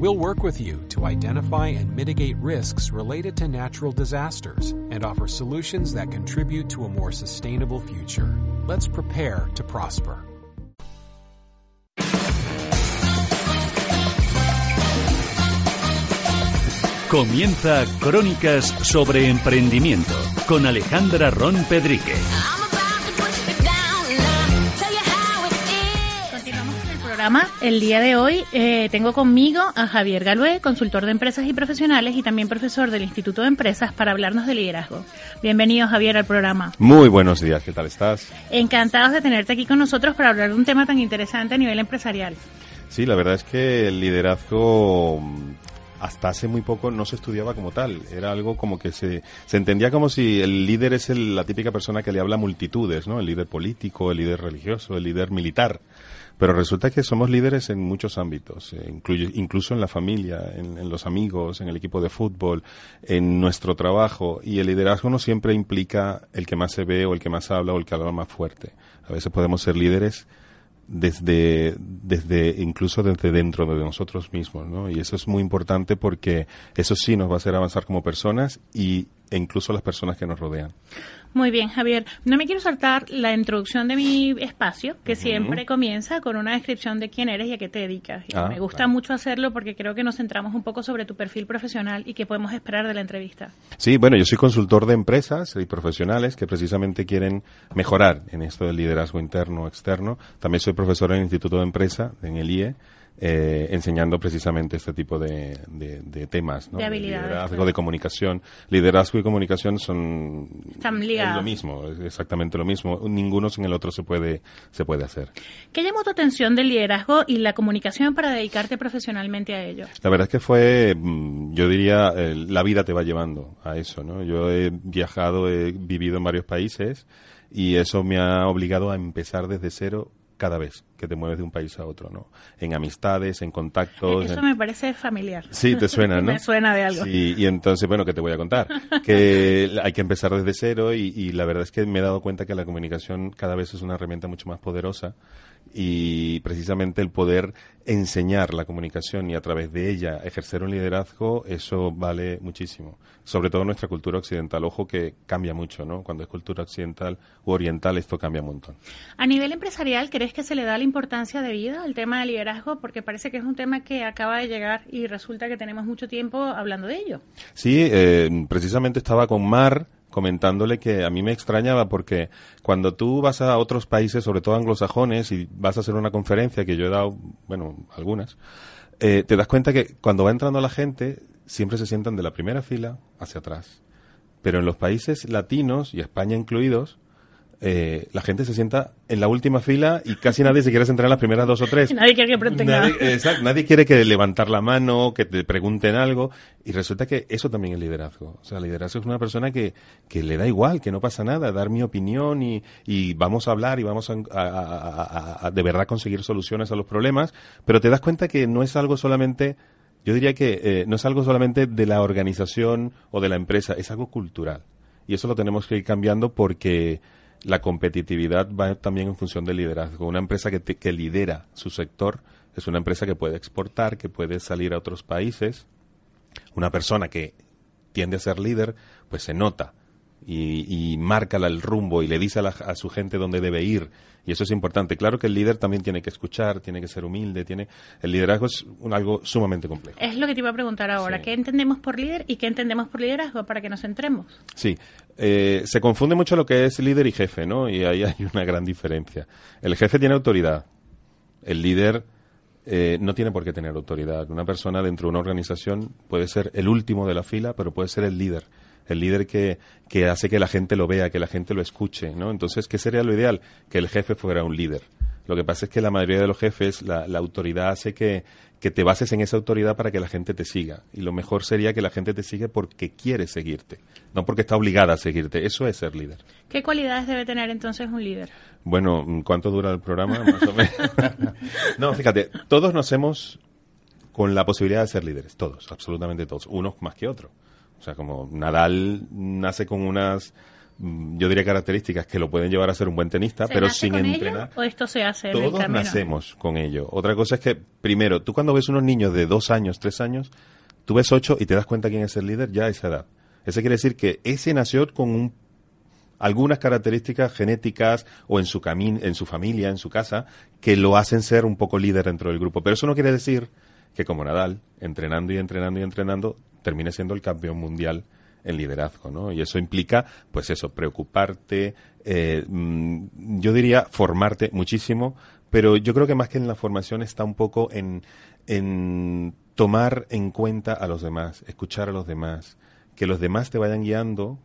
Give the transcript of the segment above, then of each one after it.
We'll work with you to identify and mitigate risks related to natural disasters and offer solutions that contribute to a more sustainable future. Let's prepare to prosper. Comienza Crónicas sobre Emprendimiento con Alejandra Ron Pedrique. Programa. El día de hoy eh, tengo conmigo a Javier Galué, consultor de empresas y profesionales y también profesor del Instituto de Empresas para hablarnos de liderazgo. Bienvenido Javier al programa. Muy buenos días, ¿qué tal estás? Encantados de tenerte aquí con nosotros para hablar de un tema tan interesante a nivel empresarial. Sí, la verdad es que el liderazgo hasta hace muy poco no se estudiaba como tal. Era algo como que se, se entendía como si el líder es el- la típica persona que le habla a multitudes, ¿no? El líder político, el líder religioso, el líder militar. Pero resulta que somos líderes en muchos ámbitos, eh, incluso en la familia, en, en los amigos, en el equipo de fútbol, en nuestro trabajo. Y el liderazgo no siempre implica el que más se ve o el que más habla o el que habla más fuerte. A veces podemos ser líderes desde, desde incluso desde dentro de nosotros mismos, ¿no? Y eso es muy importante porque eso sí nos va a hacer avanzar como personas y, e incluso las personas que nos rodean. Muy bien, Javier. No me quiero saltar la introducción de mi espacio, que siempre comienza con una descripción de quién eres y a qué te dedicas. Ah, me gusta claro. mucho hacerlo porque creo que nos centramos un poco sobre tu perfil profesional y qué podemos esperar de la entrevista. Sí, bueno, yo soy consultor de empresas y profesionales que precisamente quieren mejorar en esto del liderazgo interno o externo. También soy profesor en el Instituto de Empresa, en el IE, eh, enseñando precisamente este tipo de, de- de temas, ¿no? De habilidades, liderazgo, claro. de comunicación. Liderazgo y comunicación son Están es lo mismo, es exactamente lo mismo. Ninguno sin el otro se puede se puede hacer. ¿Qué llamó tu atención del liderazgo y la comunicación para dedicarte profesionalmente a ello? La verdad es que fue, mm, yo diría, eh, la vida te va llevando a eso, ¿no? Yo he viajado, he vivido en varios países y eso me ha obligado a empezar desde cero cada vez que te mueves de un país a otro, ¿no? En amistades, en contactos. Eso en- me parece familiar. Sí, te suena, ¿no? me suena de algo. Sí, y entonces, bueno, ¿qué te voy a contar? Que hay que empezar desde cero y, y la verdad es que me he dado cuenta que la comunicación cada vez es una herramienta mucho más poderosa y precisamente el poder enseñar la comunicación y a través de ella ejercer un liderazgo, eso vale muchísimo. Sobre todo nuestra cultura occidental. Ojo que cambia mucho, ¿no? Cuando es cultura occidental u oriental, esto cambia un montón. A nivel empresarial, ¿crees que se le da la importancia debida al tema del liderazgo? Porque parece que es un tema que acaba de llegar y resulta que tenemos mucho tiempo hablando de ello. Sí, eh, precisamente estaba con Mar comentándole que a mí me extrañaba porque cuando tú vas a otros países, sobre todo anglosajones, y vas a hacer una conferencia que yo he dado, bueno, algunas, eh, te das cuenta que cuando va entrando la gente siempre se sientan de la primera fila hacia atrás. Pero en los países latinos, y España incluidos, eh, la gente se sienta en la última fila y casi nadie se quiere sentar en las primeras dos o tres. Nadie quiere que. Nadie, exacto, nadie quiere que levantar la mano, que te pregunten algo. Y resulta que eso también es liderazgo. O sea, liderazgo es una persona que, que le da igual, que no pasa nada, dar mi opinión y, y vamos a hablar y vamos a, a- a- a- a de verdad conseguir soluciones a los problemas. Pero te das cuenta que no es algo solamente, yo diría que eh, no es algo solamente de la organización o de la empresa, es algo cultural. Y eso lo tenemos que ir cambiando porque la competitividad va también en función del liderazgo. Una empresa que, te- que lidera su sector es una empresa que puede exportar, que puede salir a otros países. Una persona que tiende a ser líder, pues se nota y, y marca el rumbo y le dice a, la- a su gente dónde debe ir. Y eso es importante. Claro que el líder también tiene que escuchar, tiene que ser humilde, tiene el liderazgo es un- algo sumamente complejo. Es lo que te iba a preguntar ahora. Sí. ¿Qué entendemos por líder y qué entendemos por liderazgo para que nos centremos? Sí, eh, se confunde mucho lo que es líder y jefe, ¿no? Y ahí hay una gran diferencia. El jefe tiene autoridad, el líder eh, no tiene por qué tener autoridad. Una persona dentro de una organización puede ser el último de la fila, pero puede ser el líder. El líder que, que hace que la gente lo vea, que la gente lo escuche, ¿no? Entonces, ¿qué sería lo ideal? Que el jefe fuera un líder. Lo que pasa es que la mayoría de los jefes, la, la autoridad hace que, que te bases en esa autoridad para que la gente te siga. Y lo mejor sería que la gente te siga porque quiere seguirte, no porque está obligada a seguirte. Eso es ser líder. ¿Qué cualidades debe tener entonces un líder? Bueno, ¿cuánto dura el programa? Más o menos. no, fíjate, todos nacemos con la posibilidad de ser líderes, todos, absolutamente todos, unos más que otros. O sea, como Nadal nace con unas mm, yo diría características que lo pueden llevar a ser un buen tenista, ¿Se pero nace sin con entrenar. ello o esto se hace en el Todos nacemos con ello. Otra cosa es que, primero, tú cuando ves unos niños de dos años, tres años, tú ves ocho y te das cuenta quién es el líder ya a esa edad. Eso quiere decir que ese nació con un- algunas características genéticas o en su camino, en su familia, en su casa, que lo hacen ser un poco líder dentro del grupo. Pero eso no quiere decir que como Nadal, entrenando y entrenando y entrenando, termine siendo el campeón mundial en liderazgo, ¿no? Y eso implica, pues eso, preocuparte, eh, mm, yo diría formarte muchísimo, pero yo creo que más que en la formación está un poco en, en tomar en cuenta a los demás, escuchar a los demás, que los demás te vayan guiando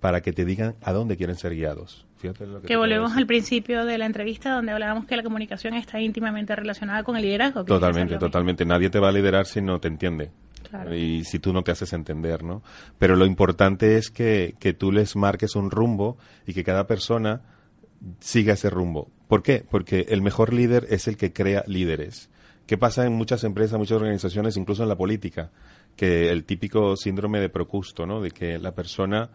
para que te digan a dónde quieren ser guiados. Fíjate lo que, volvemos al principio de la entrevista donde hablábamos que la comunicación está íntimamente relacionada con el liderazgo. Totalmente, mismo. totalmente. Nadie te va a liderar si no te entiende. Y si tú no te haces entender, ¿no? Pero lo importante es que, que tú les marques un rumbo y que cada persona siga ese rumbo. ¿Por qué? Porque el mejor líder es el que crea líderes. ¿Qué pasa en muchas empresas, muchas organizaciones, incluso en la política? Que el típico síndrome de Procusto, ¿no? De que la persona,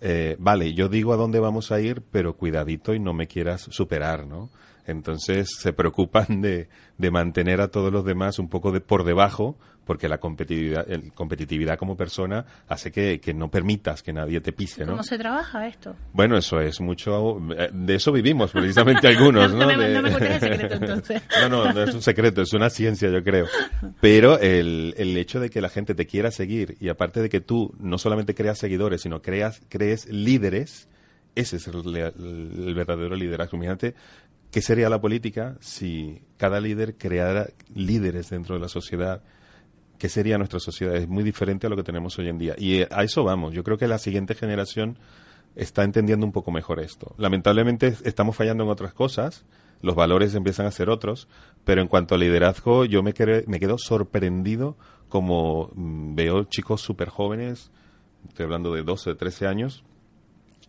eh, vale, yo digo a dónde vamos a ir, pero cuidadito y no me quieras superar, ¿no? Entonces se preocupan de, de mantener a todos los demás un poco de por debajo, porque la competitividad, el- competitividad como persona hace que, que no permitas que nadie te pise, ¿no? ¿Cómo se trabaja esto? Bueno, eso es mucho. eh, De eso vivimos precisamente algunos, No, ¿no? no me- De- no me cuentes el secreto, entonces. no, no, no es un secreto, es una ciencia, yo creo. Pero el, el hecho de que la gente te quiera seguir y aparte de que tú no solamente creas seguidores, sino creas, crees líderes, ese es el, el verdadero liderazgo. Imagínate qué sería la política si cada líder creara líderes dentro de la sociedad. ¿Qué sería nuestra sociedad? Es muy diferente a lo que tenemos hoy en día. Y eh, a eso vamos. Yo creo que la siguiente generación está entendiendo un poco mejor esto. Lamentablemente es- estamos fallando en otras cosas, los valores empiezan a ser otros, pero en cuanto al liderazgo yo me, me quedo sorprendido como mm, veo chicos súper jóvenes, estoy hablando de 12, 13 años,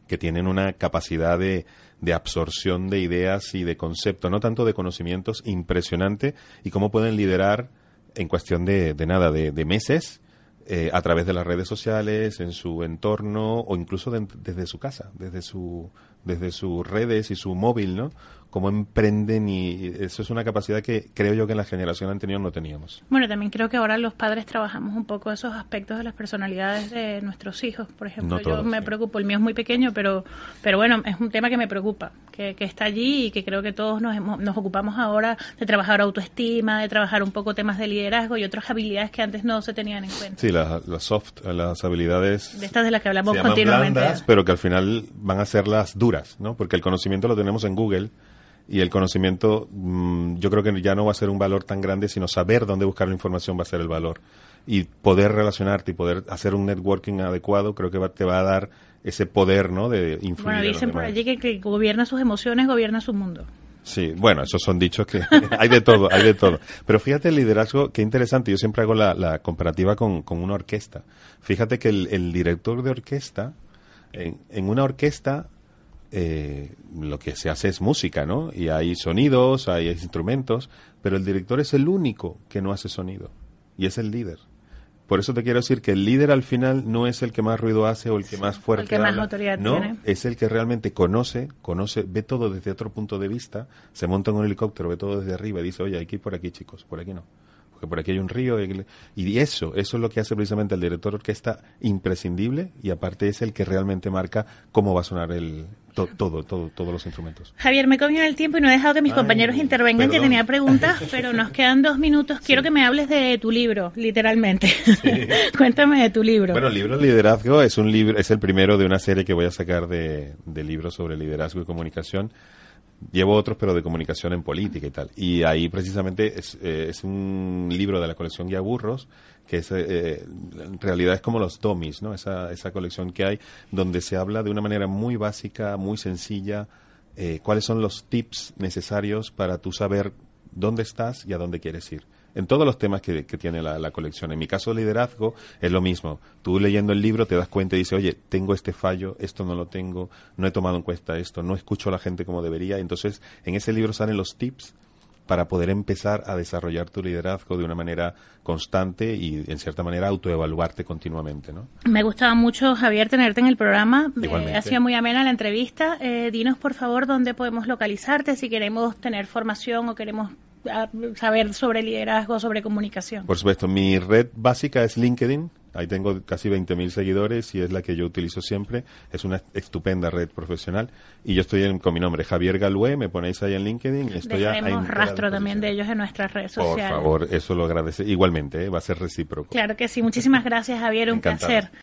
que tienen una capacidad de, de absorción de ideas y de conceptos, no tanto de conocimientos, impresionante, y cómo pueden liderar en cuestión de, de nada, de, de meses, eh, a través de las redes sociales, en su entorno o incluso de- desde su casa, desde su desde sus redes y su móvil, ¿no? Cómo emprenden y eso es una capacidad que creo yo que en la generación anterior no teníamos. Bueno, también creo que ahora los padres trabajamos un poco esos aspectos de las personalidades de nuestros hijos. Por ejemplo, No yo me sí. preocupo, el mío es muy pequeño, pero, pero bueno, es un tema que me preocupa, que, que está allí y que creo que todos nos, hemos- nos ocupamos ahora de trabajar autoestima, de trabajar un poco temas de liderazgo y otras habilidades que antes no se tenían en cuenta. Sí, las las soft, las habilidades De estas de las que hablamos continuamente. blandas, pero que al final van a ser las duras, ¿no? Porque el conocimiento lo tenemos en Google y el conocimiento mm, yo creo que ya no va a ser un valor tan grande, sino saber dónde buscar la información va a ser el valor. Y poder relacionarte y poder hacer un networking adecuado creo que va- te va a dar ese poder, ¿no? De influir Bueno, dicen por allí que, que gobierna sus emociones, gobierna su mundo. Sí, bueno, esos son dichos que hay de todo, hay de todo. Pero fíjate el liderazgo, qué interesante. Yo siempre hago la, la comparativa con, con una orquesta. Fíjate que el, el director de orquesta, en, en una orquesta, eh, lo que se hace es música, ¿no? Y hay sonidos, hay instrumentos, pero el director es el único que no hace sonido. Y es el líder. Por eso te quiero decir que el líder al final no es el que más ruido hace o el que más fuerte que más autoridad no, tiene. es el que realmente conoce, conoce, ve todo desde otro punto de vista, se monta en un helicóptero, ve todo desde arriba y dice, oye, hay que ir por aquí, chicos, por aquí no. Por aquí hay un río. Y eso, eso es lo que hace precisamente el director de orquesta imprescindible y aparte es el que realmente marca cómo va a sonar el to- todo, todo, todos los instrumentos. Javier, me he comido el tiempo y no he dejado que mis Ay, compañeros intervengan, que tenía preguntas, pero nos quedan dos minutos. Quiero que me hables de tu libro, literalmente. Cuéntame de tu libro. Bueno, el libro Liderazgo es un libro, es el primero de una serie que voy a sacar de, de libros sobre liderazgo y comunicación. Llevo otros, pero de comunicación en política y tal. Y ahí precisamente es, eh, es un libro de la colección Guía Burros, que es, eh, en realidad es como los Tomis, ¿no? Esa, esa colección que hay, donde se habla de una manera muy básica, muy sencilla, eh, cuáles son los tips necesarios para tú saber dónde estás y a dónde quieres ir. En todos los temas que, tiene la, colección. En mi caso, liderazgo es lo mismo. Tú leyendo el libro te das cuenta y dices, oye, tengo este fallo, esto no lo tengo, no he tomado en cuenta esto, no escucho a la gente como debería. Entonces, en ese libro salen los tips para poder empezar a desarrollar tu liderazgo de una manera constante y, en cierta manera, autoevaluarte continuamente, ¿no? Me gustaba mucho, Javier, tenerte en el programa. Eh, ha sido muy amena la entrevista. Eh, dinos, por favor, dónde podemos localizarte si queremos tener formación o queremos ah, saber sobre liderazgo, sobre comunicación. Por supuesto, mi red básica es LinkedIn Ahí tengo casi 20.000 seguidores y es la que yo utilizo siempre. Es una estupenda red profesional. Y yo estoy con mi nombre, Javier Galué, me ponéis ahí en LinkedIn. Estoy Dejaremos rastro también de ellos en nuestras redes sociales. Por favor, eso lo agradece. Igualmente, ¿eh? va a ser recíproco. Claro que sí. Muchísimas gracias, Javier. Un placer.